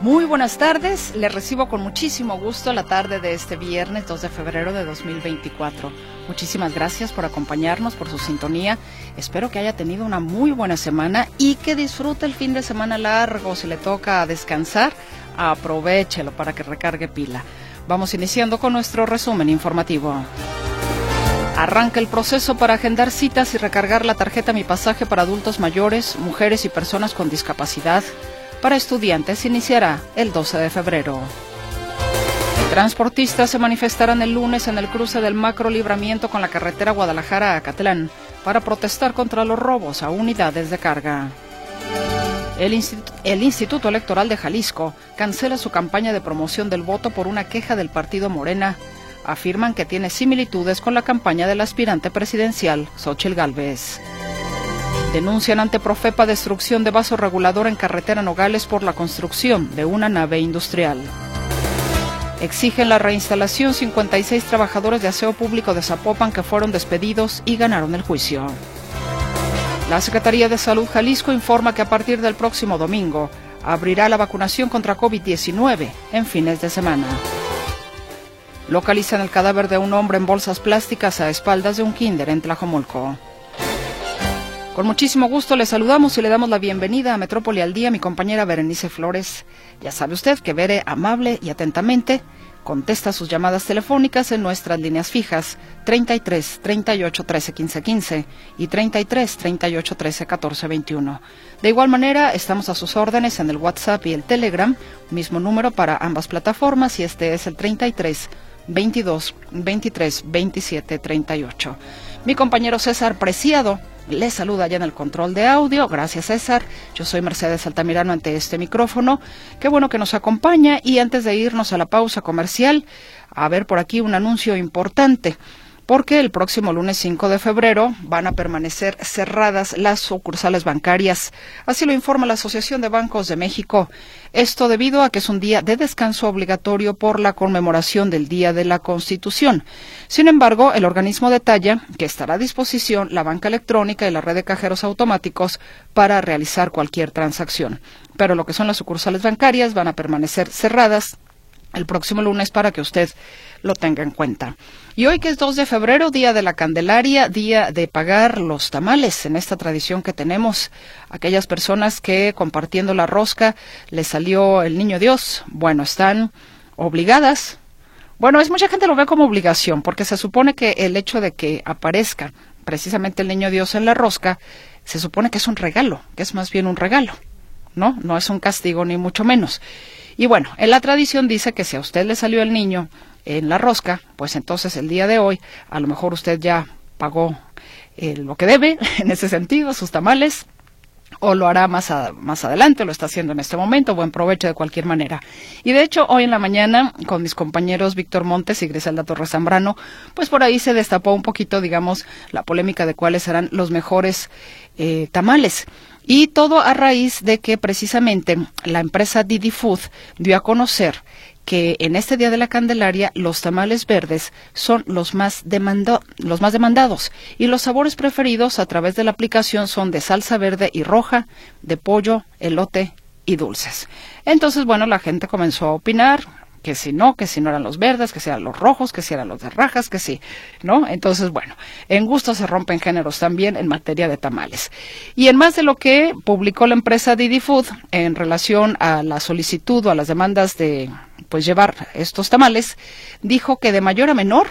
Muy buenas tardes, les recibo con muchísimo gusto la tarde de este viernes 2 de febrero de 2024. Muchísimas gracias por acompañarnos, por su sintonía. Espero que haya tenido una muy buena semana y que disfrute el fin de semana largo. Si le toca descansar, aprovechelo para que recargue pila. Vamos iniciando con nuestro resumen informativo. Arranca el proceso para agendar citas y recargar la tarjeta Mi Pasaje para adultos mayores, mujeres y personas con discapacidad para estudiantes iniciará el 12 de febrero. Transportistas se manifestarán el lunes en el cruce del macro libramiento con la carretera Guadalajara a Catlán para protestar contra los robos a unidades de carga. El, Instituto Electoral de Jalisco cancela su campaña de promoción del voto por una queja del partido Morena. Afirman que tiene similitudes con la campaña del aspirante presidencial Xochitl Gálvez. Denuncian ante Profepa destrucción de vaso regulador en carretera Nogales por la construcción de una nave industrial. Exigen la reinstalación 56 trabajadores de aseo público de Zapopan que fueron despedidos y ganaron el juicio. La Secretaría de Salud Jalisco informa que a partir del próximo domingo abrirá la vacunación contra COVID-19 en fines de semana. Localizan el cadáver de un hombre en bolsas plásticas a espaldas de un kinder en Tlajomulco. Con muchísimo gusto le saludamos y le damos la bienvenida a Metrópoli al Día, mi compañera Berenice Flores. Ya sabe usted que Bere amable y atentamente contesta sus llamadas telefónicas en nuestras líneas fijas 33 38 13 15 15 y 33 38 13 14 21. De igual manera, estamos a sus órdenes en el WhatsApp y el Telegram, mismo número para ambas plataformas y este es el 33 22 23 27 38. Mi compañero César Preciado les saluda ya en el control de audio. Gracias, César. Yo soy Mercedes Altamirano ante este micrófono. Qué bueno que nos acompaña. Y antes de irnos a la pausa comercial, a ver por aquí un anuncio importante porque el próximo lunes 5 de febrero van a permanecer cerradas las sucursales bancarias. Así lo informa la Asociación de Bancos de México. Esto debido a que es un día de descanso obligatorio por la conmemoración del Día de la Constitución. Sin embargo, el organismo detalla que estará a disposición la banca electrónica y la red de cajeros automáticos para realizar cualquier transacción. Pero lo que son las sucursales bancarias van a permanecer cerradas el próximo lunes para que usted lo tenga en cuenta. Y hoy que es 2 de febrero, día de la Candelaria, día de pagar los tamales en esta tradición que tenemos. Aquellas personas que compartiendo la rosca les salió el niño Dios, bueno, están obligadas. Bueno, es mucha gente lo ve como obligación, porque se supone que el hecho de que aparezca precisamente el niño Dios en la rosca, se supone que es un regalo, que es más bien un regalo, ¿no? No es un castigo ni mucho menos. Y bueno, en la tradición dice que si a usted le salió el niño en la rosca, pues entonces el día de hoy a lo mejor usted ya pagó eh, lo que debe en ese sentido, sus tamales, o lo hará más, más adelante, lo está haciendo en este momento, buen provecho de cualquier manera. Y de hecho, hoy en la mañana, con mis compañeros Víctor Montes y Griselda Torres Zambrano, pues por ahí se destapó un poquito, digamos, la polémica de cuáles serán los mejores eh, tamales. Y todo a raíz de que precisamente la empresa Didi Food dio a conocer que en este Día de la Candelaria los tamales verdes son los más, los más demandados y los sabores preferidos a través de la aplicación son de salsa verde y roja, de pollo, elote y dulces. Entonces, bueno, la gente comenzó a opinar, que si no, que si no eran los verdes, que si eran los rojos, que si eran los de rajas, que sí, ¿no? Entonces, bueno, en gusto se rompen géneros también en materia de tamales. Y en más de lo que publicó la empresa Didi Food en relación a la solicitud o a las demandas de pues llevar estos tamales, dijo que de mayor a menor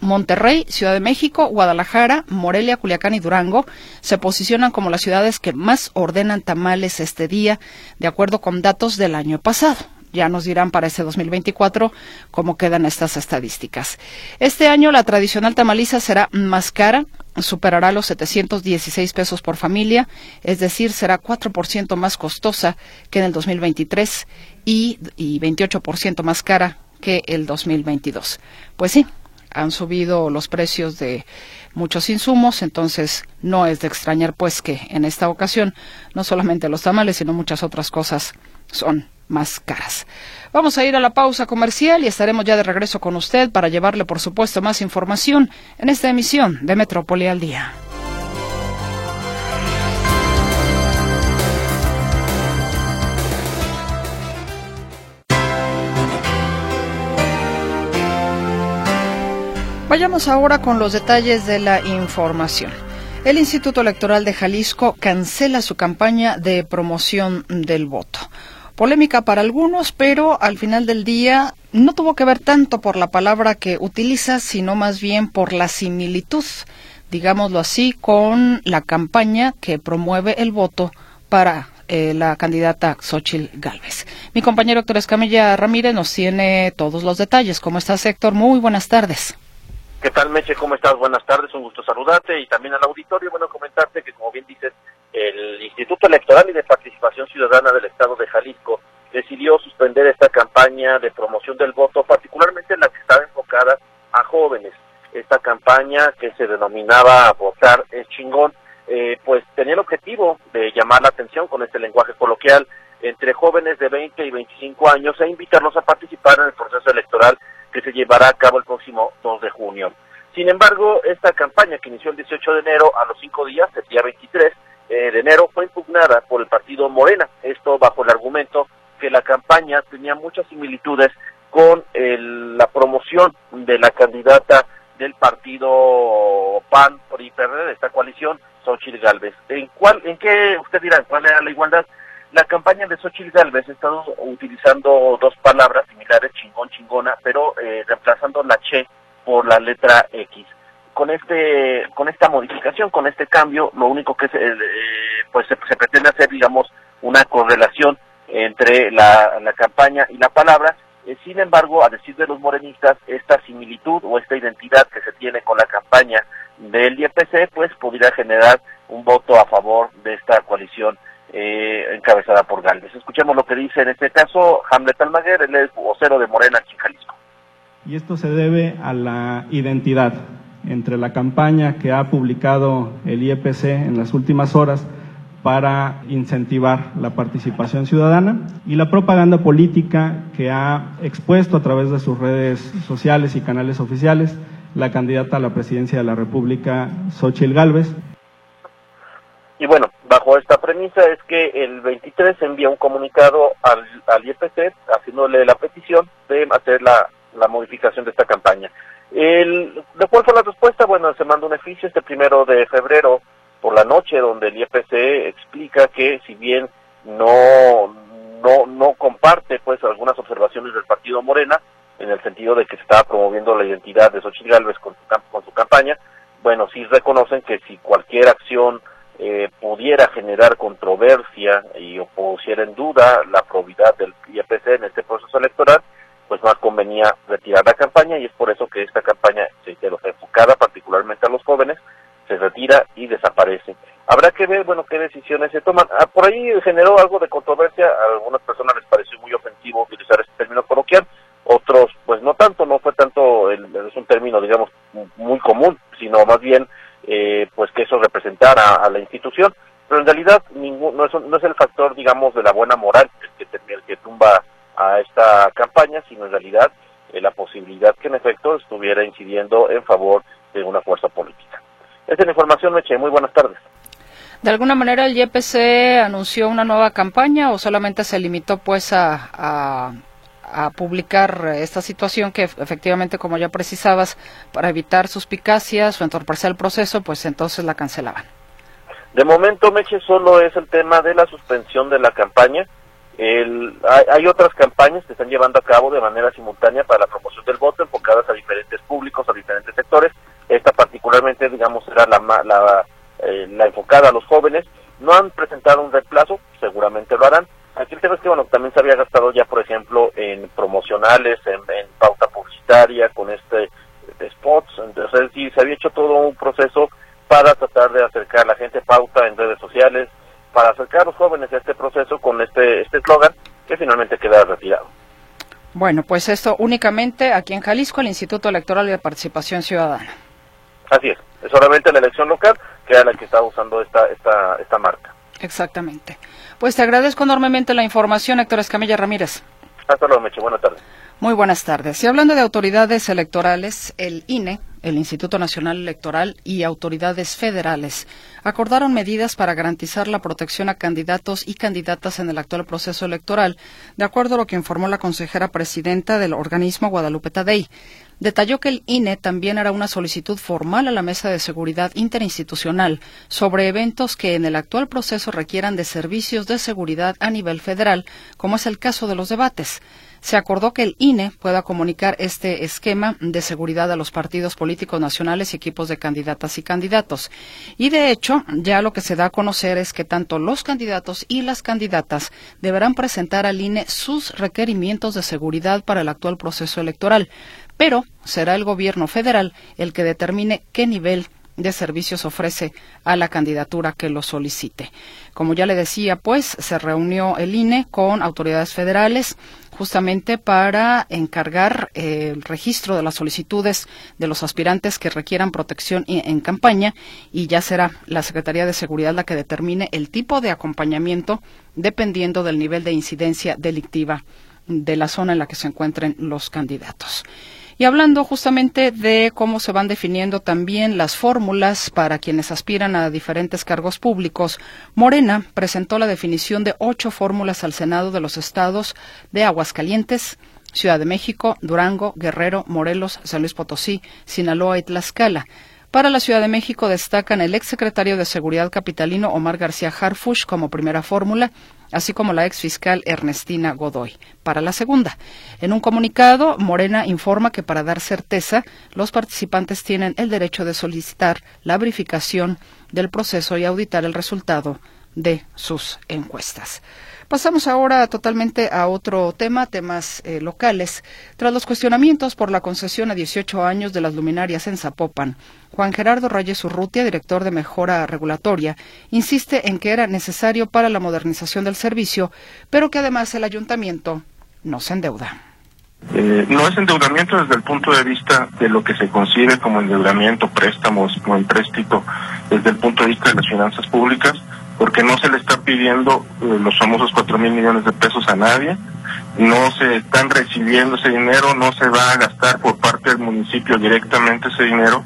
Monterrey, Ciudad de México, Guadalajara, Morelia, Culiacán y Durango se posicionan como las ciudades que más ordenan tamales este día, de acuerdo con datos del año pasado. Ya nos dirán para ese 2024 cómo quedan estas estadísticas. Este año la tradicional tamaliza será más cara, superará los 716 pesos por familia, es decir, será 4% más costosa que en el 2023 y, y 28% más cara que el 2022. Pues sí, han subido los precios de muchos insumos, entonces no es de extrañar pues que en esta ocasión no solamente los tamales, sino muchas otras cosas son más caras. Vamos a ir a la pausa comercial y estaremos ya de regreso con usted para llevarle, por supuesto, más información en esta emisión de Metrópoli al Día. Vayamos ahora con los detalles de la información. El Instituto Electoral de Jalisco cancela su campaña de promoción del voto. Polémica para algunos, pero al final del día no tuvo que ver tanto por la palabra que utiliza, sino más bien por la similitud, digámoslo así, con la campaña que promueve el voto para eh, la candidata Xochil Gálvez. Mi compañero Héctor Escamilla Ramírez nos tiene todos los detalles. ¿Cómo estás, Héctor? Muy buenas tardes. ¿Qué tal, Meche? ¿Cómo estás? Buenas tardes, un gusto saludarte y también al auditorio. Bueno, comentarte que, como bien dices, el Instituto Electoral y de Participación Ciudadana del Estado de Jalisco decidió suspender esta campaña de promoción del voto, particularmente la que estaba enfocada a jóvenes. Esta campaña que se denominaba Votar es chingón, eh, pues tenía el objetivo de llamar la atención con este lenguaje coloquial entre jóvenes de 20 y 25 años e invitarlos a participar en el proceso electoral que se llevará a cabo el próximo 2 de junio. Sin embargo, esta campaña que inició el 18 de enero, a los cinco días, el día 23 eh, de enero, fue impugnada por el partido Morena. Esto bajo el argumento que la campaña tenía muchas similitudes con la promoción de la candidata del partido PAN y PRD de esta coalición, Xochitl Galvez. ¿En cuál, en qué usted dirá, cuál era la igualdad? La campaña de Xochitl Galvez ha estado utilizando dos palabras similares, chingón, chingona, pero eh, reemplazando la che por la letra X. Con este, con esta modificación, con este cambio, lo único que se, eh, pues se, pretende hacer, digamos, una correlación entre la, campaña y la palabra. Eh, sin embargo, a decir de los morenistas, esta similitud o esta identidad que se tiene con la campaña del IEPC, pues podría generar un voto a favor de esta coalición eh, encabezada por Galvez. Escuchemos lo que dice en este caso Hamlet Almaguer, el vocero de Morena aquí. Y esto se debe a la identidad entre la campaña que ha publicado el IEPC en las últimas horas para incentivar la participación ciudadana y la propaganda política que ha expuesto a través de sus redes sociales y canales oficiales la candidata a la presidencia de la República, Xochitl Gálvez. Y bueno, bajo esta premisa es que el 23 envía un comunicado al, al IFC haciéndole la petición de hacer la, modificación de esta campaña. El, ¿De cuál fue la respuesta? Bueno, se manda un oficio este primero de febrero por la noche donde el IFC explica que si bien no, no, no comparte pues algunas observaciones del partido Morena, en el sentido de que se estaba promoviendo la identidad de Xochitl Gálvez con con su campaña, bueno, sí reconocen que si cualquier acción eh, pudiera generar controversia y o pusiera en duda la probidad del IAPC en este proceso electoral, pues más convenía retirar la campaña y es por eso que esta campaña se enfocada particularmente a los jóvenes, se retira y desaparece. Habrá que ver, bueno, qué decisiones se toman. Ah, por ahí generó algo de controversia, a algunas personas les pareció muy ofensivo utilizar este término coloquial, otros pues no tanto, no fue tanto, es un término digamos muy común, sino más bien eh, pues que eso representara a la institución, pero en realidad ningún, no, es, no es el factor, digamos, de la buena moral el que, el que tumba a esta campaña, sino en realidad eh, la posibilidad que en efecto estuviera incidiendo en favor de una fuerza política. Esta es la información, Meche. Muy buenas tardes. ¿De alguna manera el YPC anunció una nueva campaña o solamente se limitó pues a a publicar esta situación que efectivamente, como ya precisabas, para evitar suspicacias o entorpecer el proceso, pues entonces la cancelaban. De momento, Meche, solo es el tema de la suspensión de la campaña. El, hay, otras campañas que están llevando a cabo de manera simultánea para la promoción del voto, enfocadas a diferentes públicos, a diferentes sectores. Esta particularmente, digamos, era la, la, eh, la enfocada a los jóvenes. No han presentado un reemplazo, seguramente lo harán Aquí el tema es que, bueno, también se había gastado ya, por ejemplo, en promocionales, en, pauta publicitaria, con este spots, entonces sí, se había hecho todo un proceso para tratar de acercar a la gente pauta en redes sociales, para acercar a los jóvenes a este proceso con este este eslogan que finalmente queda retirado. Bueno, pues esto únicamente aquí en Jalisco, el Instituto Electoral de Participación Ciudadana. Así es, es solamente la elección local que era la que está usando esta, esta, esta marca. Exactamente. Pues te agradezco enormemente la información, Héctor Escamilla Ramírez. Hasta luego, Meche. Buenas tardes. Muy buenas tardes. Y hablando de autoridades electorales, el INE, el Instituto Nacional Electoral y autoridades federales acordaron medidas para garantizar la protección a candidatos y candidatas en el actual proceso electoral, de acuerdo a lo que informó la consejera presidenta del organismo Guadalupe Tadei. Detalló que el INE también hará una solicitud formal a la Mesa de Seguridad Interinstitucional sobre eventos que en el actual proceso requieran de servicios de seguridad a nivel federal, como es el caso de los debates se acordó que el INE pueda comunicar este esquema de seguridad a los partidos políticos nacionales y equipos de candidatas y candidatos. Y de hecho, ya lo que se da a conocer es que tanto los candidatos y las candidatas deberán presentar al INE sus requerimientos de seguridad para el actual proceso electoral, pero será el gobierno federal el que determine qué nivel de servicios ofrece a la candidatura que lo solicite. Como ya le decía, pues se reunió el INE con autoridades federales justamente para encargar eh, el registro de las solicitudes de los aspirantes que requieran protección en campaña y ya será la Secretaría de Seguridad la que determine el tipo de acompañamiento dependiendo del nivel de incidencia delictiva de la zona en la que se encuentren los candidatos. Y hablando justamente de cómo se van definiendo también las fórmulas para quienes aspiran a diferentes cargos públicos, Morena presentó la definición de ocho fórmulas al Senado de los estados de Aguascalientes, Ciudad de México, Durango, Guerrero, Morelos, San Luis Potosí, Sinaloa y Tlaxcala. Para la Ciudad de México destacan el exsecretario de Seguridad capitalino Omar García Harfush como primera fórmula, así como la ex fiscal Ernestina Godoy. Para la segunda, en un comunicado, Morena informa que para dar certeza, los participantes tienen el derecho de solicitar la verificación del proceso y auditar el resultado de sus encuestas. Pasamos ahora totalmente a otro tema, temas eh, locales. Tras los cuestionamientos por la concesión a 18 años de las luminarias en Zapopan, Juan Gerardo Reyes Urrutia, director de Mejora Regulatoria, insiste en que era necesario para la modernización del servicio, pero que además el ayuntamiento no se endeuda. Eh, no es endeudamiento desde el punto de vista de lo que se concibe como endeudamiento, préstamos o empréstito, desde el punto de vista de las finanzas públicas, porque no se le está pidiendo eh, los famosos cuatro mil millones de pesos a nadie, no se están recibiendo ese dinero, no se va a gastar por parte del municipio directamente ese dinero.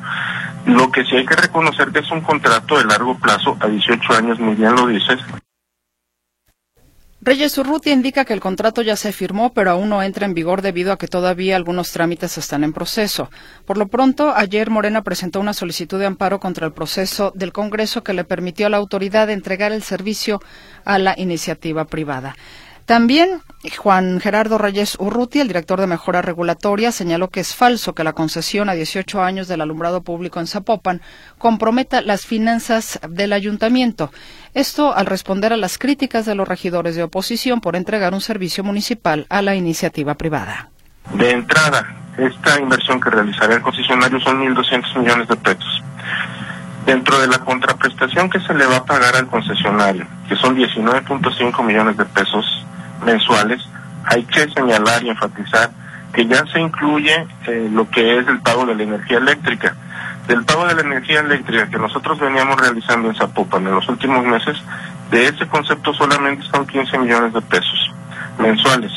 Lo que sí hay que reconocer que es un contrato de largo plazo, a 18 años, muy bien lo dices, Reyes Urrutia indica que el contrato ya se firmó, pero aún no entra en vigor debido a que todavía algunos trámites están en proceso. Por lo pronto, ayer Morena presentó una solicitud de amparo contra el proceso del Congreso que le permitió a la autoridad entregar el servicio a la iniciativa privada. También Juan Gerardo Reyes Urruti, el director de Mejora Regulatoria, señaló que es falso que la concesión a 18 años del alumbrado público en Zapopan comprometa las finanzas del ayuntamiento. Esto al responder a las críticas de los regidores de oposición por entregar un servicio municipal a la iniciativa privada. De entrada, esta inversión que realizará el concesionario son 1.200 millones de pesos. Dentro de la contraprestación que se le va a pagar al concesionario, que son 19.5 millones de pesos mensuales, hay que señalar y enfatizar que ya se incluye eh, lo que es el pago de la energía eléctrica. Del pago de la energía eléctrica que nosotros veníamos realizando en Zapopan en los últimos meses, de ese concepto solamente son 15 millones de pesos mensuales.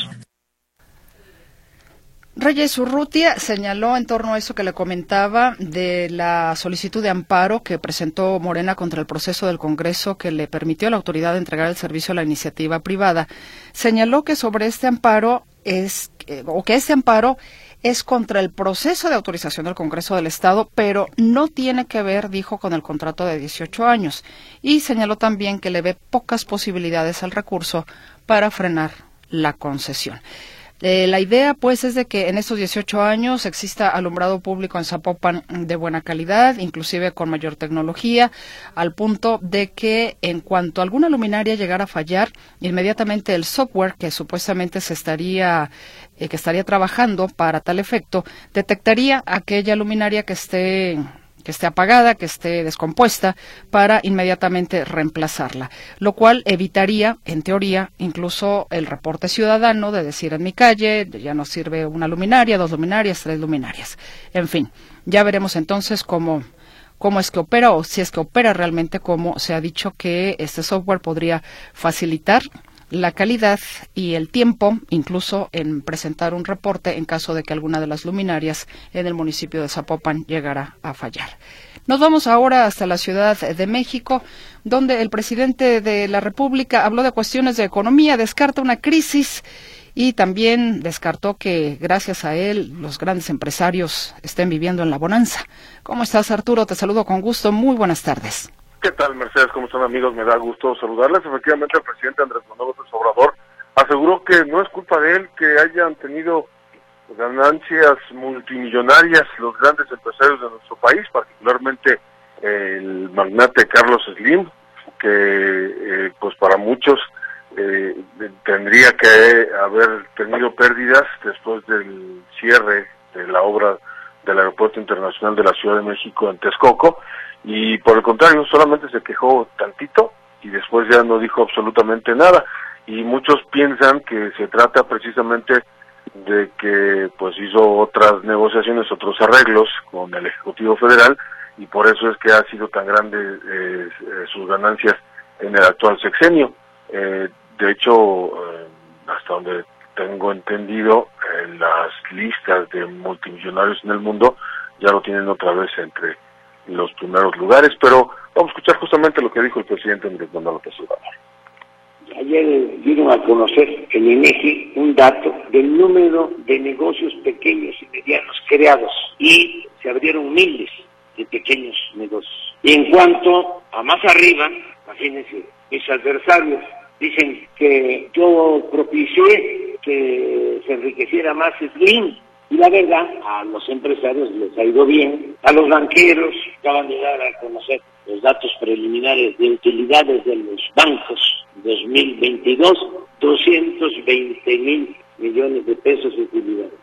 Reyes Urrutia señaló en torno a eso que le comentaba de la solicitud de amparo que presentó Morena contra el proceso del Congreso que le permitió a la autoridad entregar el servicio a la iniciativa privada. Señaló que sobre este amparo es, o que este amparo es contra el proceso de autorización del Congreso del Estado, pero no tiene que ver, dijo, con el contrato de 18 años. Y señaló también que le ve pocas posibilidades al recurso para frenar la concesión. Eh, la idea, pues, es de que en estos 18 años exista alumbrado público en Zapopan de buena calidad, inclusive con mayor tecnología, al punto de que en cuanto alguna luminaria llegara a fallar, inmediatamente el software que supuestamente se estaría eh, que estaría trabajando para tal efecto detectaría aquella luminaria que esté que esté apagada, que esté descompuesta, para inmediatamente reemplazarla, lo cual evitaría, en teoría, incluso el reporte ciudadano de decir en mi calle ya no sirve una luminaria, dos luminarias, tres luminarias. En fin, ya veremos entonces cómo cómo es que opera o si es que opera realmente como se ha dicho que este software podría facilitar la calidad y el tiempo, incluso en presentar un reporte en caso de que alguna de las luminarias en el municipio de Zapopan llegara a fallar. Nos vamos ahora hasta la Ciudad de México, donde el presidente de la República habló de cuestiones de economía, descarta una crisis y también descartó que gracias a él los grandes empresarios estén viviendo en la bonanza. ¿Cómo estás, Arturo? Te saludo con gusto. Muy buenas tardes. ¿Qué tal, Mercedes? ¿Cómo están, amigos? Me da gusto saludarles. Efectivamente, el presidente Andrés Manuel López Obrador aseguró que no es culpa de él que hayan tenido ganancias multimillonarias los grandes empresarios de nuestro país, particularmente el magnate Carlos Slim, que eh, pues para muchos eh, tendría que haber tenido pérdidas después del cierre de la obra del Aeropuerto Internacional de la Ciudad de México en Texcoco y por el contrario solamente se quejó tantito y después ya no dijo absolutamente nada y muchos piensan que se trata precisamente de que pues hizo otras negociaciones, otros arreglos con el Ejecutivo Federal y por eso es que ha sido tan grande eh, eh, sus ganancias en el actual sexenio. Eh, de hecho, hasta donde tengo entendido, las listas de multimillonarios en el mundo ya lo tienen otra vez entre los primeros lugares, pero vamos a escuchar justamente lo que dijo el presidente Andrés Manuel López Obrador. Ayer dieron a conocer en INEGI un dato del número de negocios pequeños y medianos creados y se abrieron miles de pequeños negocios. Y en cuanto a más arriba, imagínense, mis adversarios dicen que yo propicié que se enriqueciera más Slim y la verdad, a los empresarios les ha ido bien, a los banqueros acaban de dar a conocer los datos preliminares de utilidades de los bancos 2022, 220 mil millones de pesos de utilidades.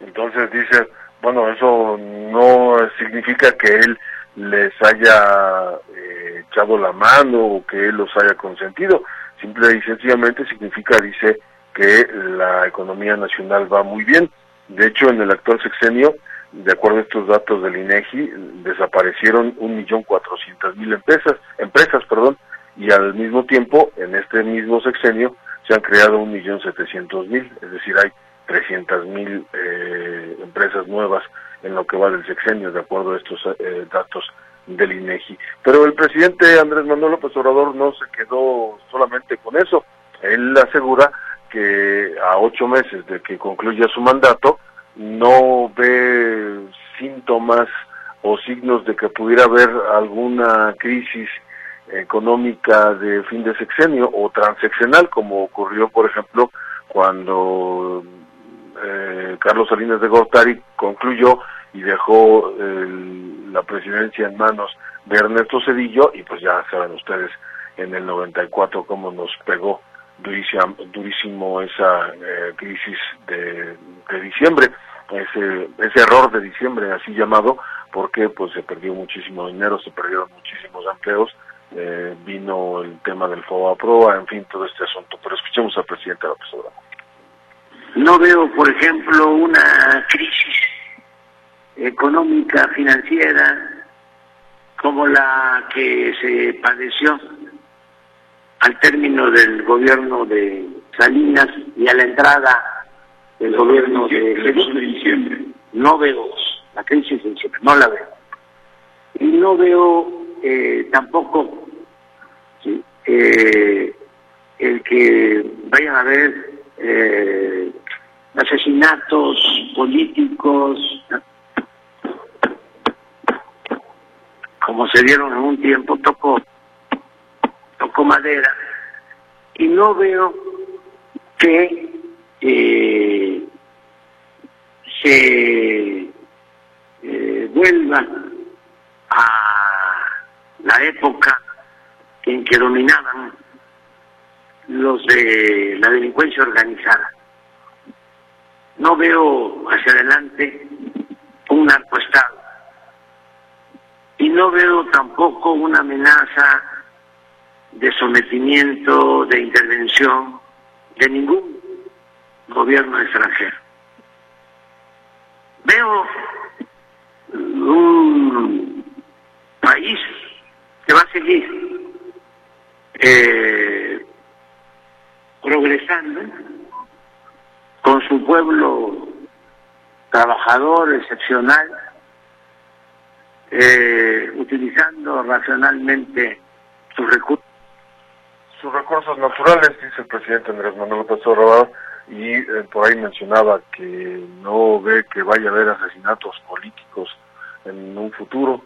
Entonces dice, bueno, eso no significa que él les haya eh, echado la mano o que él los haya consentido, simple y sencillamente significa, dice, que la economía nacional va muy bien de hecho, en el actual sexenio, de acuerdo a estos datos del INEGI, desaparecieron un millón cuatrocientas mil empresas, empresas, perdón, y al mismo tiempo, en este mismo sexenio, se han creado un millón setecientos mil, es decir, hay trescientas mil eh, empresas nuevas en lo que va del sexenio, de acuerdo a estos eh, datos del INEGI. Pero el presidente Andrés Manuel López Obrador no se quedó solamente con eso. Él asegura que a ocho meses de que concluya su mandato no ve síntomas o signos de que pudiera haber alguna crisis económica de fin de sexenio o transeccional, como ocurrió, por ejemplo, cuando eh, Carlos Salinas de Gortari concluyó y dejó la presidencia en manos de Ernesto Cedillo, y pues ya saben ustedes en el 94 cómo nos pegó durísimo, durísimo esa eh, crisis de, de diciembre, ese, ese error de diciembre así llamado, porque pues se perdió muchísimo dinero, se perdieron muchísimos empleos, eh, vino el tema del FOA Proa, en fin, todo este asunto. Pero escuchemos al presidente López Obrador. No veo, por ejemplo, una crisis económica, financiera, como la que se padeció al término del gobierno de Salinas y a la entrada del gobierno de Jesús de diciembre. No veo la crisis de diciembre, no la veo. Y no veo eh, tampoco eh, el que vayan a haber eh, asesinatos políticos como se dieron en un tiempo, tocó madera, y no veo que eh, se eh, vuelva a la época en que dominaban los de la delincuencia organizada. No veo hacia adelante un narcoestado. y no veo tampoco una amenaza de sometimiento, de intervención de ningún gobierno extranjero. Veo un país que va a seguir eh, progresando con su pueblo trabajador, excepcional, eh, utilizando racionalmente sus recursos. Sus recursos naturales, dice el presidente Andrés Manuel López Obrador, y eh, por ahí mencionaba que no ve que vaya a haber asesinatos políticos en un futuro,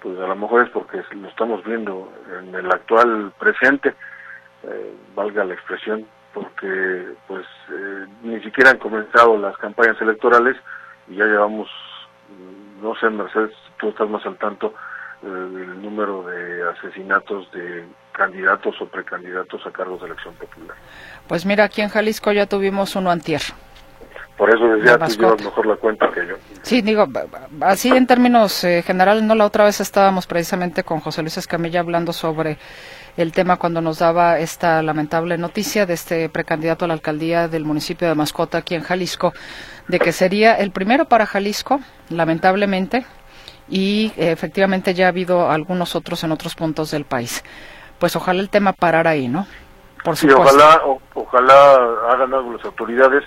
pues a lo mejor es porque lo estamos viendo en el actual presente, eh, valga la expresión, porque pues eh, ni siquiera han comenzado las campañas electorales y ya llevamos, mm, no sé Mercedes, tú estás más al tanto eh, del número de asesinatos de candidatos o precandidatos a cargos de elección popular. Pues mira, aquí en Jalisco ya tuvimos uno antier. Por eso decía, tú llevas mejor la cuenta que yo. Sí, digo, así en términos eh, generales, no la otra vez estábamos precisamente con José Luis Escamilla hablando sobre el tema cuando nos daba esta lamentable noticia de este precandidato a la alcaldía del municipio de Mascota aquí en Jalisco, de que sería el primero para Jalisco, lamentablemente, y eh, efectivamente ya ha habido algunos otros en otros puntos del país. Pues ojalá el tema parara ahí, ¿no? Por sí, ojalá, ojalá hagan algo las autoridades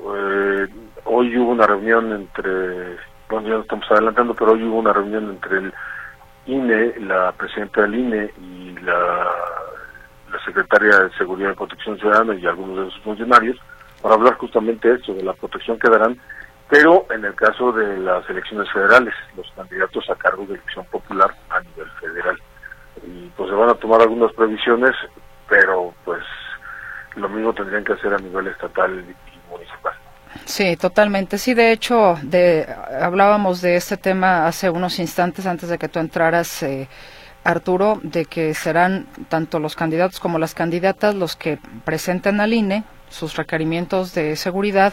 eh, hoy hubo una reunión entre, bueno, ya lo estamos adelantando, pero hoy hubo una reunión entre el INE, la presidenta del INE y la, la secretaria de Seguridad y Protección Ciudadana y algunos de sus funcionarios para hablar justamente de esto, de la protección que darán, pero en el caso de las elecciones federales, los candidatos a cargo de elección popular a nivel federal. Y pues se van a tomar algunas previsiones, pero pues lo mismo tendrían que hacer a nivel estatal municipal. Sí, totalmente. Sí, de hecho, de, hablábamos de este tema hace unos instantes antes de que tú entraras, eh, Arturo, de que serán tanto los candidatos como las candidatas los que presenten al INE sus requerimientos de seguridad,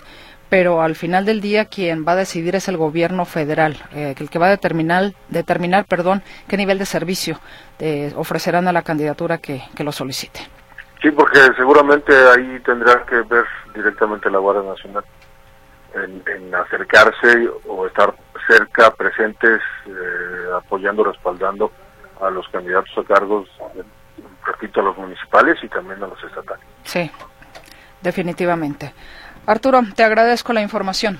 pero al final del día quien va a decidir es el gobierno federal, eh, el que va a determinar, determinar perdón, qué nivel de servicio eh, ofrecerán a la candidatura que, que lo solicite. Sí, porque seguramente ahí tendrá que ver directamente la Guardia Nacional en, acercarse o estar cerca, presentes, eh, apoyando, respaldando a los candidatos a cargos, repito, a los municipales y también a los estatales. Sí, definitivamente. Arturo, te agradezco la información.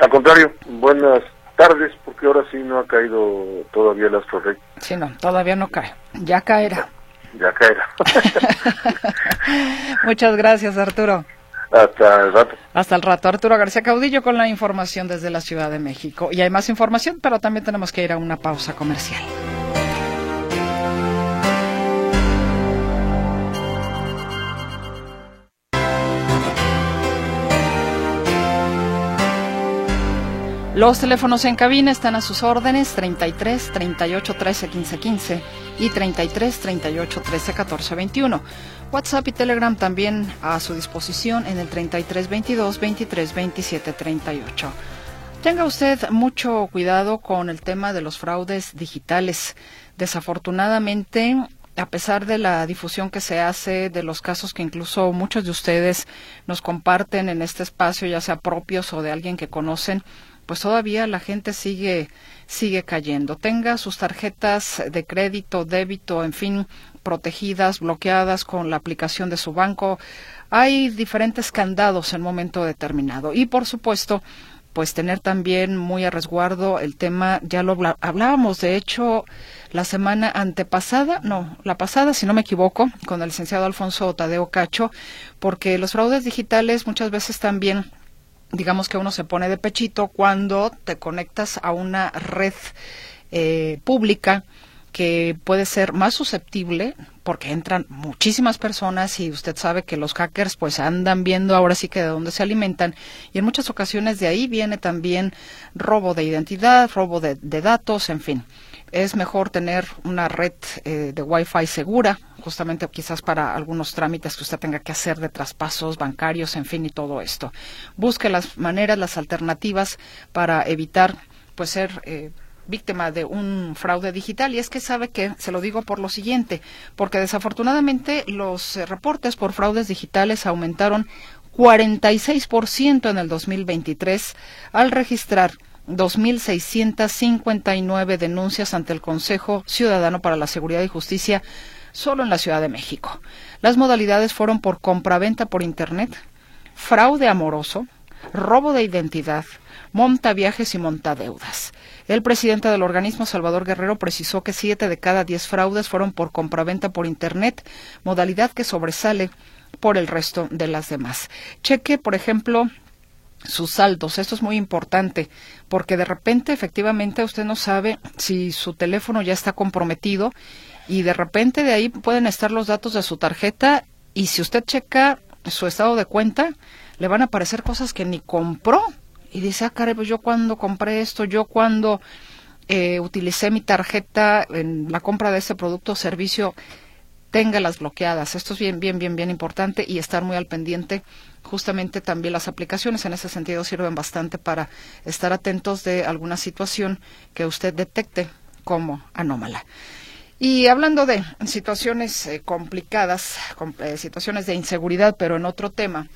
Al contrario, buenas tardes, porque ahora sí no ha caído todavía el astro Sí, no, todavía no cae. Ya caerá ya caerá. Muchas gracias, Arturo. Hasta el rato. Hasta el rato. Arturo García Caudillo con la información desde la Ciudad de México. Y hay más información, pero también tenemos que ir a una pausa comercial. Los teléfonos en cabina están a sus órdenes 33 38 13 15 15 y 33 38 13 14 21. WhatsApp y Telegram también a su disposición en el 33 22 23 27 38. Tenga usted mucho cuidado con el tema de los fraudes digitales. Desafortunadamente, a pesar de la difusión que se hace de los casos que incluso muchos de ustedes nos comparten en este espacio, ya sea propios o de alguien que conocen, pues todavía la gente sigue sigue cayendo. Tenga sus tarjetas de crédito, débito, en fin, protegidas, bloqueadas con la aplicación de su banco. Hay diferentes candados en momento determinado. Y por supuesto, pues tener también muy a resguardo el tema, ya lo hablábamos de hecho la semana antepasada, no, la pasada, si no me equivoco, con el licenciado Alfonso Tadeo Cacho, porque los fraudes digitales muchas veces también digamos que uno se pone de pechito cuando te conectas a una red eh, pública que puede ser más susceptible porque entran muchísimas personas y usted sabe que los hackers pues andan viendo ahora sí que de dónde se alimentan. Y en muchas ocasiones de ahí viene también robo de identidad, robo de, de datos, en fin es mejor tener una red eh, de Wi-Fi segura, justamente quizás para algunos trámites que usted tenga que hacer de traspasos bancarios, en fin, y todo esto. Busque las maneras, las alternativas para evitar, pues, ser eh, víctima de un fraude digital y es que sabe que se lo digo por lo siguiente, porque desafortunadamente los eh, reportes por fraudes digitales aumentaron 46% en el 2023 al registrar 2.659 denuncias ante el Consejo Ciudadano para la Seguridad y Justicia solo en la Ciudad de México. Las modalidades fueron por compraventa por Internet, fraude amoroso, robo de identidad, monta viajes y monta deudas. El presidente del organismo, Salvador Guerrero, precisó que siete de cada diez fraudes fueron por compraventa por Internet, modalidad que sobresale por el resto de las demás. Cheque, por ejemplo, sus saldos. Esto es muy importante porque de repente efectivamente usted no sabe si su teléfono ya está comprometido y de repente de ahí pueden estar los datos de su tarjeta y si usted checa su estado de cuenta le van a aparecer cosas que ni compró y dice, ah, caray, pues yo cuando compré esto, yo cuando eh, utilicé mi tarjeta en la compra de este producto o servicio, téngalas bloqueadas. Esto es bien, bien, bien, bien importante y estar muy al pendiente. Justamente también las aplicaciones en ese sentido sirven bastante para estar atentos de alguna situación que usted detecte como anómala. Y hablando de situaciones eh, complicadas, eh, situaciones de inseguridad, pero en otro tema,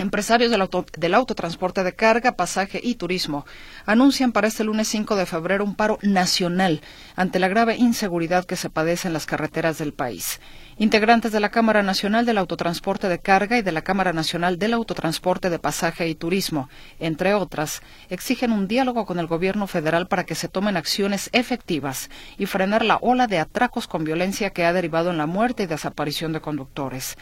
Empresarios del, del, autotransporte de carga, pasaje y turismo anuncian para este lunes 5 de febrero un paro nacional ante la grave inseguridad que se padece en las carreteras del país. Integrantes de la Cámara Nacional del Autotransporte de Carga y de la Cámara Nacional del Autotransporte de Pasaje y Turismo, entre otras, exigen un diálogo con el Gobierno federal para que se tomen acciones efectivas y frenar la ola de atracos con violencia que ha derivado en la muerte y desaparición de conductores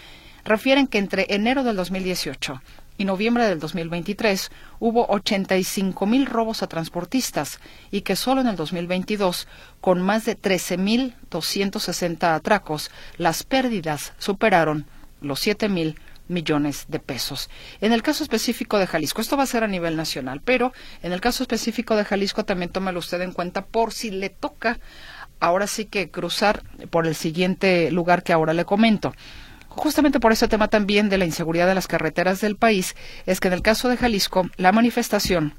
refieren que entre enero del 2018 y noviembre del 2023 hubo 85 mil robos a transportistas y que solo en el 2022, con más de 13.260 atracos, las pérdidas superaron los 7 mil millones de pesos. En el caso específico de Jalisco, esto va a ser a nivel nacional, pero en el caso específico de Jalisco también tómelo usted en cuenta por si le toca ahora sí que cruzar por el siguiente lugar que ahora le comento justamente por ese tema también de la inseguridad de las carreteras del país, es que en el caso de Jalisco, la manifestación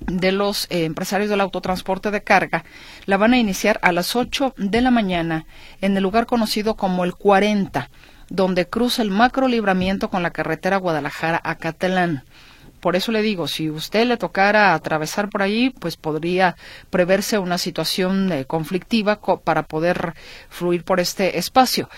de los eh, empresarios del autotransporte de carga la van a iniciar a las 8 de la mañana en el lugar conocido como el 40, donde cruza el macro libramiento con la carretera Guadalajara a Catalán. Por eso le digo, si usted le tocara atravesar por ahí, pues podría preverse una situación eh, conflictiva para poder fluir por este espacio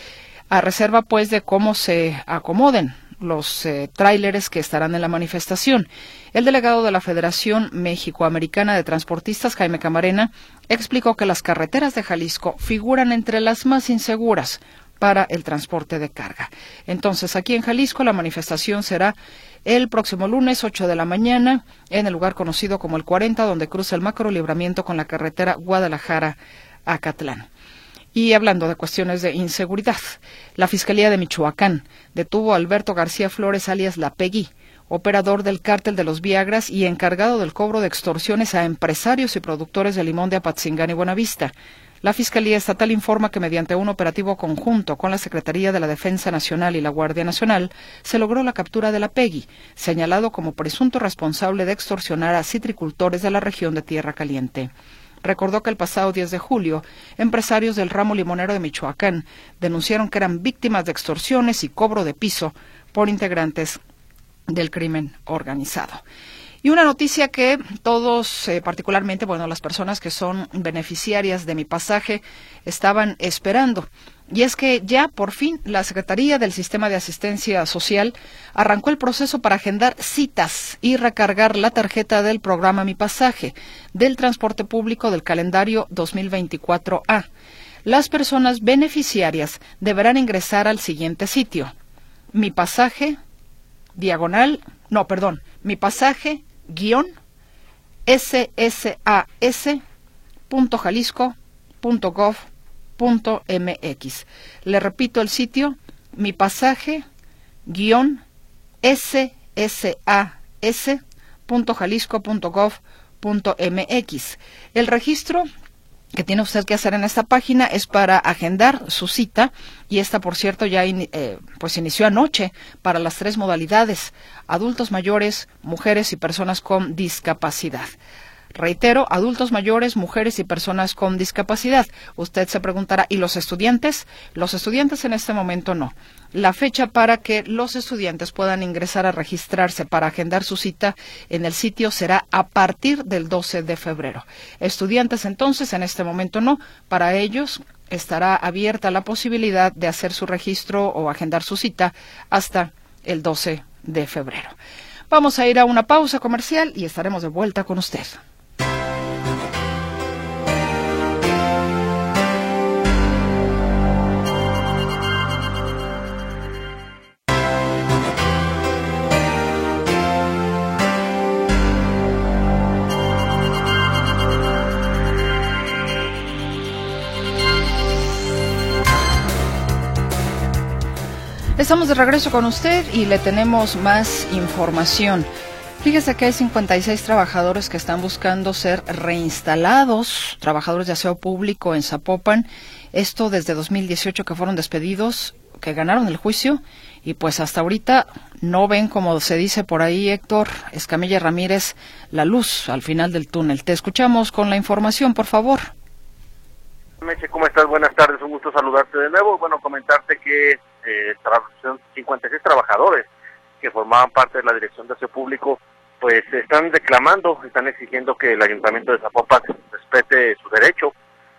a reserva pues de cómo se acomoden los eh, tráileres que estarán en la manifestación. El delegado de la Federación México-Americana de Transportistas, Jaime Camarena, explicó que las carreteras de Jalisco figuran entre las más inseguras para el transporte de carga. Entonces, aquí en Jalisco la manifestación será el próximo lunes 8 de la mañana en el lugar conocido como el 40, donde cruza el macro libramiento con la carretera Guadalajara a Catlán. Y hablando de cuestiones de inseguridad, la Fiscalía de Michoacán detuvo a Alberto García Flores alias La Pegui, operador del cártel de los Viagras y encargado del cobro de extorsiones a empresarios y productores de limón de Apatzingán y Buenavista. La Fiscalía Estatal informa que mediante un operativo conjunto con la Secretaría de la Defensa Nacional y la Guardia Nacional se logró la captura de la PEGI, señalado como presunto responsable de extorsionar a citricultores de la región de Tierra Caliente recordó que el pasado 10 de julio, empresarios del ramo limonero de Michoacán denunciaron que eran víctimas de extorsiones y cobro de piso por integrantes del crimen organizado. Y una noticia que todos, eh, particularmente, bueno, las personas que son beneficiarias de mi pasaje, estaban esperando. Y es que ya por fin la Secretaría del Sistema de Asistencia Social arrancó el proceso para agendar citas y recargar la tarjeta del programa Mi Pasaje del transporte público del calendario 2024A. Las personas beneficiarias deberán ingresar al siguiente sitio. Mi pasaje, diagonal, no, perdón, mi pasaje, guion, ssas.jalisco.gov Le repito el sitio, mi pasaje guion ssas.jalisco.gov.mx. El registro que tiene usted que hacer en esta página es para agendar su cita y esta, por cierto, ya eh, pues inició anoche para las tres modalidades: adultos mayores, mujeres y personas con discapacidad. Reitero, adultos mayores, mujeres y personas con discapacidad. Usted se preguntará, ¿y los estudiantes? Los estudiantes en este momento no. La fecha para que los estudiantes puedan ingresar a registrarse para agendar su cita en el sitio será a partir del 12 de febrero. Estudiantes entonces en este momento no. Para ellos estará abierta la posibilidad de hacer su registro o agendar su cita hasta el 12 de febrero. Vamos a ir a una pausa comercial y estaremos de vuelta con usted. Estamos de regreso con usted y le tenemos más información. Fíjese que hay 56 trabajadores que están buscando ser reinstalados, trabajadores de aseo público en Zapopan. Esto desde 2018 que fueron despedidos, que ganaron el juicio y pues hasta ahorita no ven, como se dice por ahí, Héctor Escamilla Ramírez, la luz al final del túnel. Te escuchamos con la información, por favor. Meche, ¿cómo estás? Buenas tardes, un gusto saludarte de nuevo. Bueno, comentarte que eh, 56 trabajadores que formaban parte de la Dirección de Aseo Público, pues están reclamando, están exigiendo que el Ayuntamiento de Zapopan respete su derecho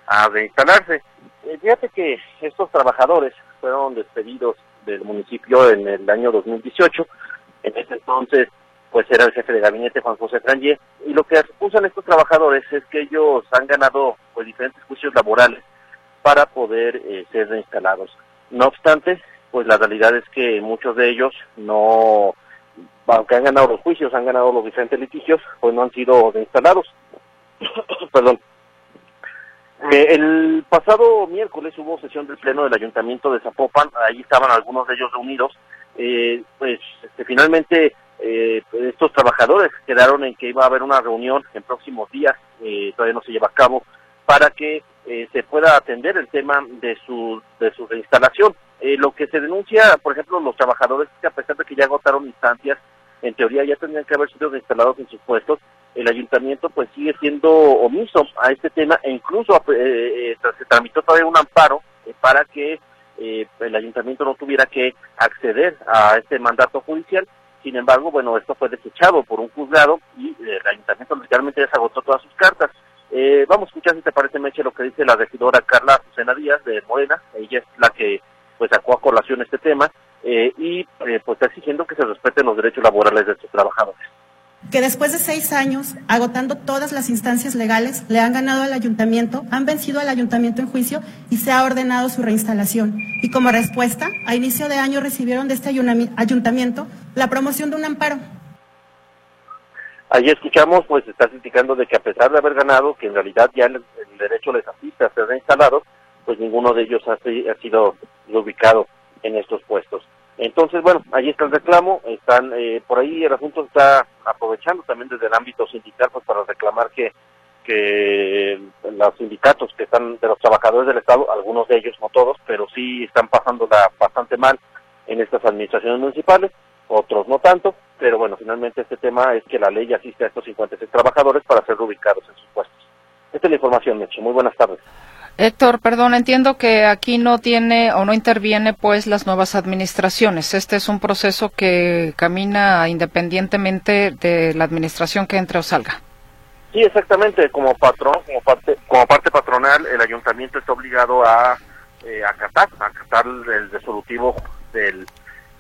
a reinstalarse. Eh, fíjate que estos trabajadores fueron despedidos del municipio en el año 2018. En ese entonces, pues era el jefe de gabinete Juan José Frangier. Y lo que acusan estos trabajadores es que ellos han ganado pues diferentes juicios laborales para poder eh, ser reinstalados. No obstante, pues la realidad es que muchos de ellos no, aunque han ganado los juicios, han ganado los diferentes litigios, pues no han sido instalados. Perdón. Eh, el pasado miércoles hubo sesión del Pleno del Ayuntamiento de Zapopan, ahí estaban algunos de ellos reunidos, eh, pues este, finalmente eh, estos trabajadores quedaron en que iba a haber una reunión en próximos días, eh, todavía no se lleva a cabo, para que eh, se pueda atender el tema de su, de su reinstalación. Eh, lo que se denuncia, por ejemplo, los trabajadores, que a pesar de que ya agotaron instancias, en teoría ya tendrían que haber sido reinstalados en sus puestos, el ayuntamiento pues sigue siendo omiso a este tema e incluso eh, se tramitó todavía un amparo para que el ayuntamiento no tuviera que acceder a este mandato judicial. Sin embargo, bueno, esto fue desechado por un juzgado y el ayuntamiento literalmente desagotó todas sus cartas. Eh, vamos a escuchar si te parece, Meche, lo que dice la regidora Carla Susana Díaz de Morena. Ella es la que pues sacó a colación este tema eh, y eh, pues está exigiendo que se respeten los derechos laborales de estos trabajadores. Que después de seis años, agotando todas las instancias legales, le han ganado al ayuntamiento, han vencido al ayuntamiento en juicio y se ha ordenado su reinstalación. Y como respuesta, a inicio de año recibieron de este ayuntamiento la promoción de un amparo Allí escuchamos, pues está criticando de que a pesar de haber ganado, que en realidad ya el, derecho les asiste a ser reinstalados, pues ninguno de ellos ha, sido ubicado en estos puestos. Entonces, bueno, ahí está el reclamo, están eh, por ahí el asunto está aprovechando también desde el ámbito sindical pues para reclamar que que los sindicatos que están de los trabajadores del Estado, algunos de ellos, no todos, pero sí están pasándola bastante mal en estas administraciones municipales, otros no tanto, pero bueno, finalmente este tema es que la ley asiste a estos 56 trabajadores para ser ubicados en sus puestos. Esta es la información, Meche. Muy buenas tardes. Héctor, perdón, entiendo que aquí no tiene o no interviene pues las nuevas administraciones. Este es un proceso que camina independientemente de la administración que entre o salga. Sí, exactamente. Como patrón, como parte, como parte patronal, el ayuntamiento está obligado a eh, acatar, acatar el resolutivo del,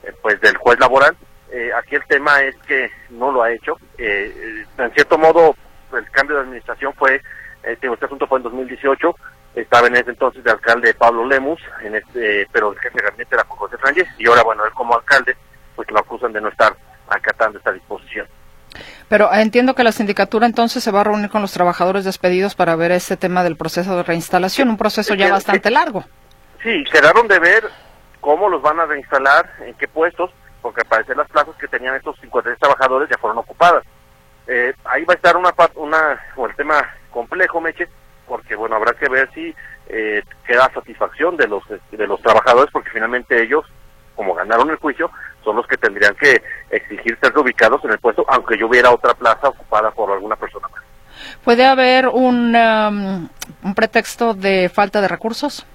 eh, pues del juez laboral eh, aquí el tema es que no lo ha hecho. Eh, en cierto modo, el cambio de administración fue, este, este asunto fue en 2018, estaba en ese entonces de alcalde Pablo Lemus, en este, pero el jefe de gabinete era José Franges, y ahora, bueno, él como alcalde, pues lo acusan de no estar acatando esta disposición. Pero entiendo que la sindicatura entonces se va a reunir con los trabajadores despedidos para ver este tema del proceso de reinstalación, un proceso ya bastante largo. Sí, quedaron de ver cómo los van a reinstalar, en qué puestos, porque al parecer las plazas que tenían estos 53 trabajadores ya fueron ocupadas. Eh, ahí va a estar una, una o el tema complejo, Meche, porque bueno, habrá que ver si eh, queda satisfacción de los de los trabajadores, porque finalmente ellos, como ganaron el juicio, son los que tendrían que exigir ser ubicados en el puesto, aunque yo hubiera otra plaza ocupada por alguna persona más. ¿Puede haber un, um, un pretexto de falta de recursos?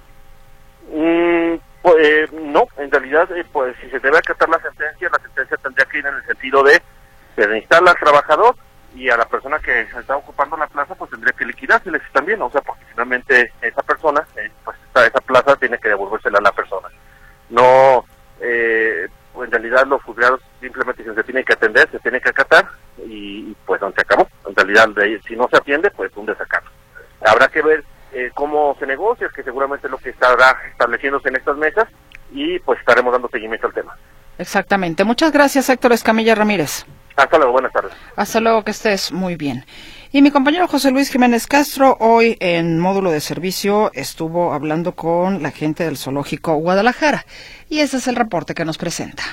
Mm, pues, eh, no, en realidad, eh, pues si se debe acatar la sentencia, la sentencia tendría que ir en el sentido de instala al trabajador y a la persona que está ocupando la plaza, pues tendría que liquidárseles también, o sea, porque finalmente esa persona, eh, pues esa, plaza tiene que devolvérsela a la persona. No, eh, en realidad los juzgados simplemente se tienen que atender, se tienen que acatar y, pues donde se acabó. En realidad, si no se atiende, pues un desacato. Habrá que ver eh, cómo se negocia, que seguramente es lo que estará estableciéndose en estas mesas y pues estaremos dando seguimiento al tema. Exactamente. Muchas gracias, Héctor Escamilla Ramírez. Hasta luego, buenas tardes. Hasta luego, que estés muy bien. Y mi compañero José Luis Jiménez Castro hoy en módulo de servicio estuvo hablando con la gente del zoológico Guadalajara y ese es el reporte que nos presenta.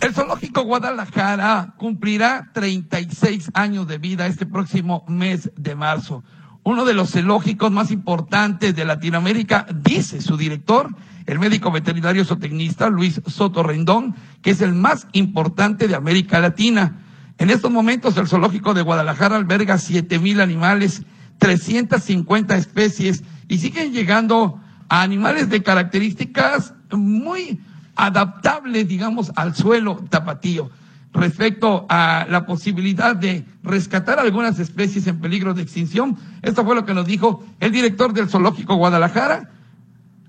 El zoológico Guadalajara cumplirá 36 años de vida este próximo mes de marzo. Uno de los zoológicos más importantes de Latinoamérica, dice su director, el médico veterinario zootecnista Luis Soto Rendón, que es el más importante de América Latina. En estos momentos el zoológico de Guadalajara alberga siete mil animales, 350 especies y siguen llegando a animales de características muy adaptables, digamos, al suelo tapatío respecto a la posibilidad de rescatar algunas especies en peligro de extinción. Esto fue lo que nos dijo el director del Zoológico Guadalajara,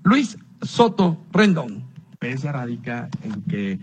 Luis Soto Rendón. Esa radica en que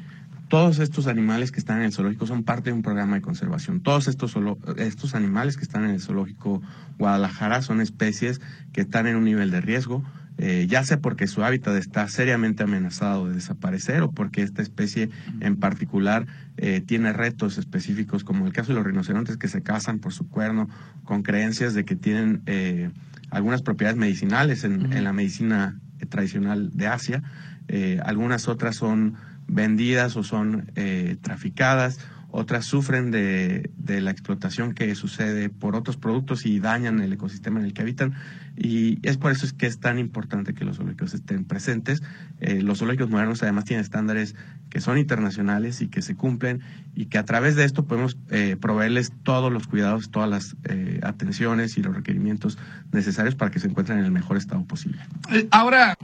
todos estos animales que están en el zoológico son parte de un programa de conservación. Todos estos, estos animales que están en el zoológico Guadalajara son especies que están en un nivel de riesgo, eh, ya sea porque su hábitat está seriamente amenazado de desaparecer o porque esta especie en particular eh, tiene retos específicos, como el caso de los rinocerontes que se cazan por su cuerno con creencias de que tienen eh, algunas propiedades medicinales en la medicina tradicional de Asia. Eh, algunas otras son vendidas o son eh, traficadas, otras sufren de, la explotación que sucede por otros productos y dañan el ecosistema en el que habitan. Y es por eso es que es tan importante que los zoológicos estén presentes. Eh, los zoológicos modernos además tienen estándares que son internacionales y que se cumplen y que a través de esto podemos proveerles todos los cuidados, todas las atenciones y los requerimientos necesarios para que se encuentren en el mejor estado posible. Ahora,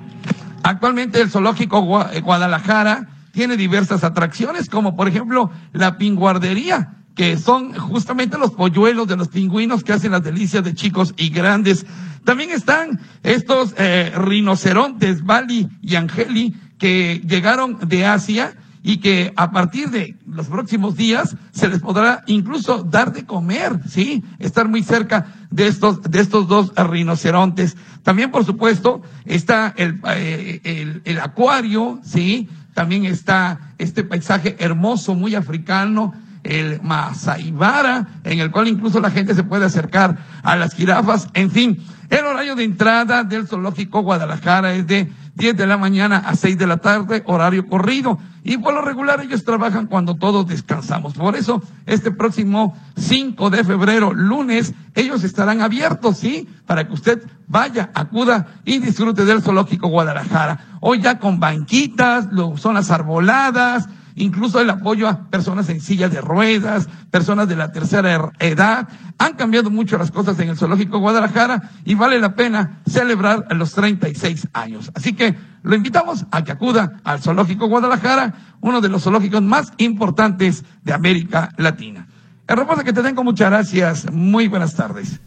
Actualmente el zoológico eh, Guadalajara tiene diversas atracciones, como por ejemplo la pinguardería, que son justamente los polluelos de los pingüinos que hacen las delicias de chicos y grandes. También están estos eh, rinocerontes, Bali y Angeli, que llegaron de Asia y que a partir de los próximos días se les podrá incluso dar de comer, ¿sí? Estar muy cerca de estos, de estos dos rinocerontes. También, por supuesto, está el, eh, el, el acuario, ¿sí? También está este paisaje hermoso, muy africano, el Masaibara, en el cual incluso la gente se puede acercar a las jirafas. En fin, el horario de entrada del zoológico Guadalajara es de 10 de la mañana a 6 de la tarde, horario corrido. Y por lo regular ellos trabajan cuando todos descansamos. Por eso, este próximo 5 de febrero, lunes, ellos estarán abiertos, ¿sí? Para que usted vaya, acuda y disfrute del zoológico Guadalajara. Hoy ya con banquitas, son las arboladas, incluso el apoyo a personas en silla de ruedas, personas de la tercera er-, edad. Han cambiado mucho las cosas en el Zoológico Guadalajara y vale la pena celebrar los 36 años. Así que lo invitamos a que acuda al Zoológico Guadalajara, uno de los zoológicos más importantes de América Latina. El reporte que te tengo, muchas gracias. Muy buenas tardes.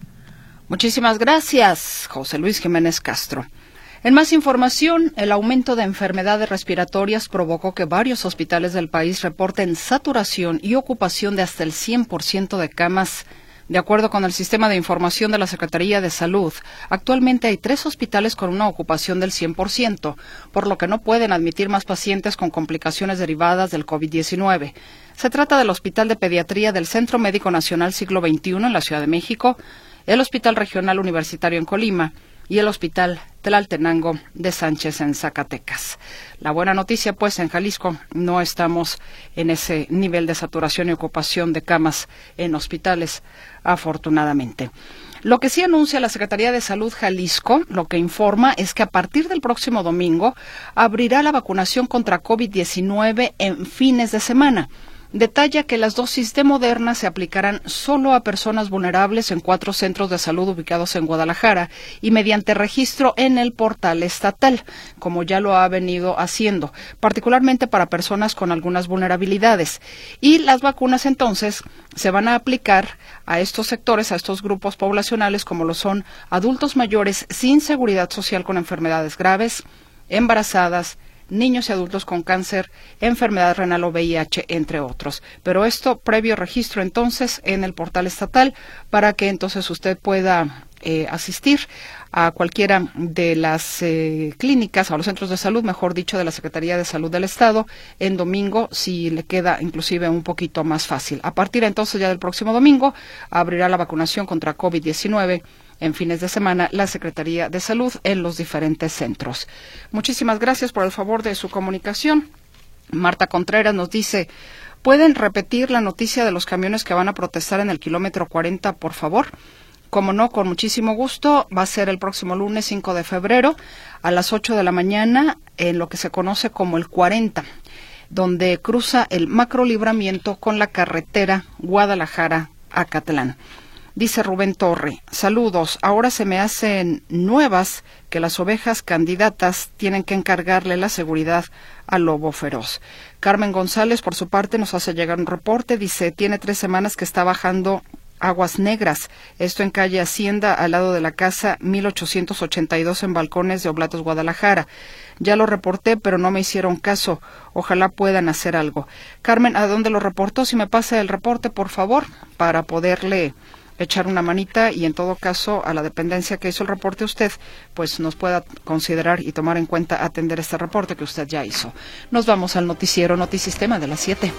Muchísimas gracias, José Luis Jiménez Castro. En más información, el aumento de enfermedades respiratorias provocó que varios hospitales del país reporten saturación y ocupación de hasta el 100% de camas. De acuerdo con el sistema de información de la Secretaría de Salud, actualmente hay tres hospitales con una ocupación del 100%, por lo que no pueden admitir más pacientes con complicaciones derivadas del COVID-19. Se trata del Hospital de Pediatría del Centro Médico Nacional Siglo XXI en la Ciudad de México, el Hospital Regional Universitario en Colima, y el Hospital Tlaltenango de Sánchez en Zacatecas. La buena noticia, pues, en Jalisco no estamos en ese nivel de saturación y ocupación de camas en hospitales, afortunadamente. Lo que sí anuncia la Secretaría de Salud Jalisco, lo que informa es que a partir del próximo domingo abrirá la vacunación contra COVID-19 en fines de semana detalla que las dosis de Moderna se aplicarán solo a personas vulnerables en cuatro centros de salud ubicados en Guadalajara y mediante registro en el portal estatal, como ya lo ha venido haciendo, particularmente para personas con algunas vulnerabilidades. Y las vacunas entonces se van a aplicar a estos sectores, a estos grupos poblacionales, como lo son adultos mayores sin seguridad social con enfermedades graves, embarazadas, niños y adultos con cáncer, enfermedad renal o VIH, entre otros. Pero esto previo registro entonces en el portal estatal para que entonces usted pueda eh, asistir a cualquiera de las eh, clínicas o los centros de salud, mejor dicho, de la Secretaría de Salud del Estado en domingo, si le queda inclusive un poquito más fácil. A partir entonces ya del próximo domingo abrirá la vacunación contra COVID-19 en fines de semana la Secretaría de Salud en los diferentes centros. Muchísimas gracias por el favor de su comunicación. Marta Contreras nos dice, ¿pueden repetir la noticia de los camiones que van a protestar en el kilómetro 40, por favor? Como no, con muchísimo gusto, va a ser el próximo lunes 5 de febrero a las 8 de la mañana en lo que se conoce como el 40, donde cruza el macrolibramiento con la carretera Guadalajara a Catlán. Dice Rubén Torre, saludos, ahora se me hacen nuevas que las ovejas candidatas tienen que encargarle la seguridad al lobo feroz. Carmen González, por su parte, nos hace llegar un reporte, dice, tiene tres semanas que está bajando aguas negras, esto en calle Hacienda, al lado de la casa 1882 en Balcones de Oblatos, Guadalajara. Ya lo reporté, pero no me hicieron caso. Ojalá puedan hacer algo. Carmen, ¿a dónde lo reportó? Si me pasa el reporte, por favor, para poderle echar una manita y en todo caso a la dependencia que hizo el reporte usted, pues nos pueda considerar y tomar en cuenta atender este reporte que usted ya hizo. Nos vamos al noticiero Notisistema de las 7.